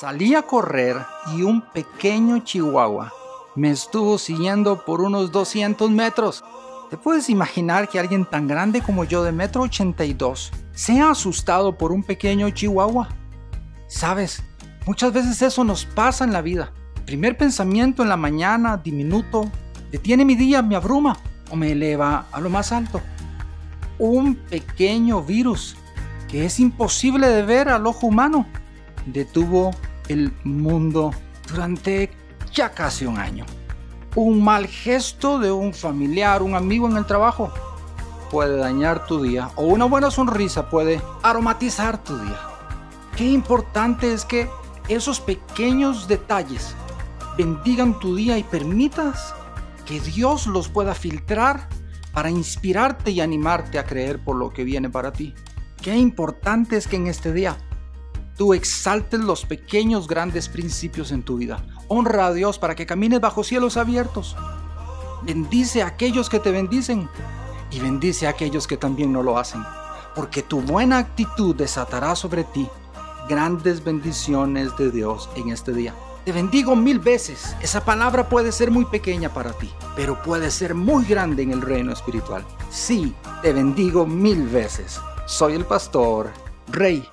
Salí a correr y un pequeño chihuahua me estuvo siguiendo por unos 200 metros. ¿Te puedes imaginar que alguien tan grande como yo de metro 82 sea asustado por un pequeño chihuahua? Sabes, muchas veces eso nos pasa en la vida. primer pensamiento en la mañana, diminuto, detiene mi día, me abruma o me eleva a lo más alto. Un pequeño virus que es imposible de ver al ojo humano detuvo el mundo durante ya casi un año. Un mal gesto de un familiar, un amigo en el trabajo puede dañar tu día o una buena sonrisa puede aromatizar tu día. Qué importante es que esos pequeños detalles bendigan tu día y permitas que Dios los pueda filtrar para inspirarte y animarte a creer por lo que viene para ti. Qué importante es que en este día tú exaltes los pequeños grandes principios en tu vida. Honra a Dios para que camines bajo cielos abiertos. Bendice a aquellos que te bendicen y bendice a aquellos que también no lo hacen. Porque tu buena actitud desatará sobre ti grandes bendiciones de Dios en este día. Te bendigo mil veces. Esa palabra puede ser muy pequeña para ti, pero puede ser muy grande en el reino espiritual. Sí, te bendigo mil veces. Soy el pastor Rey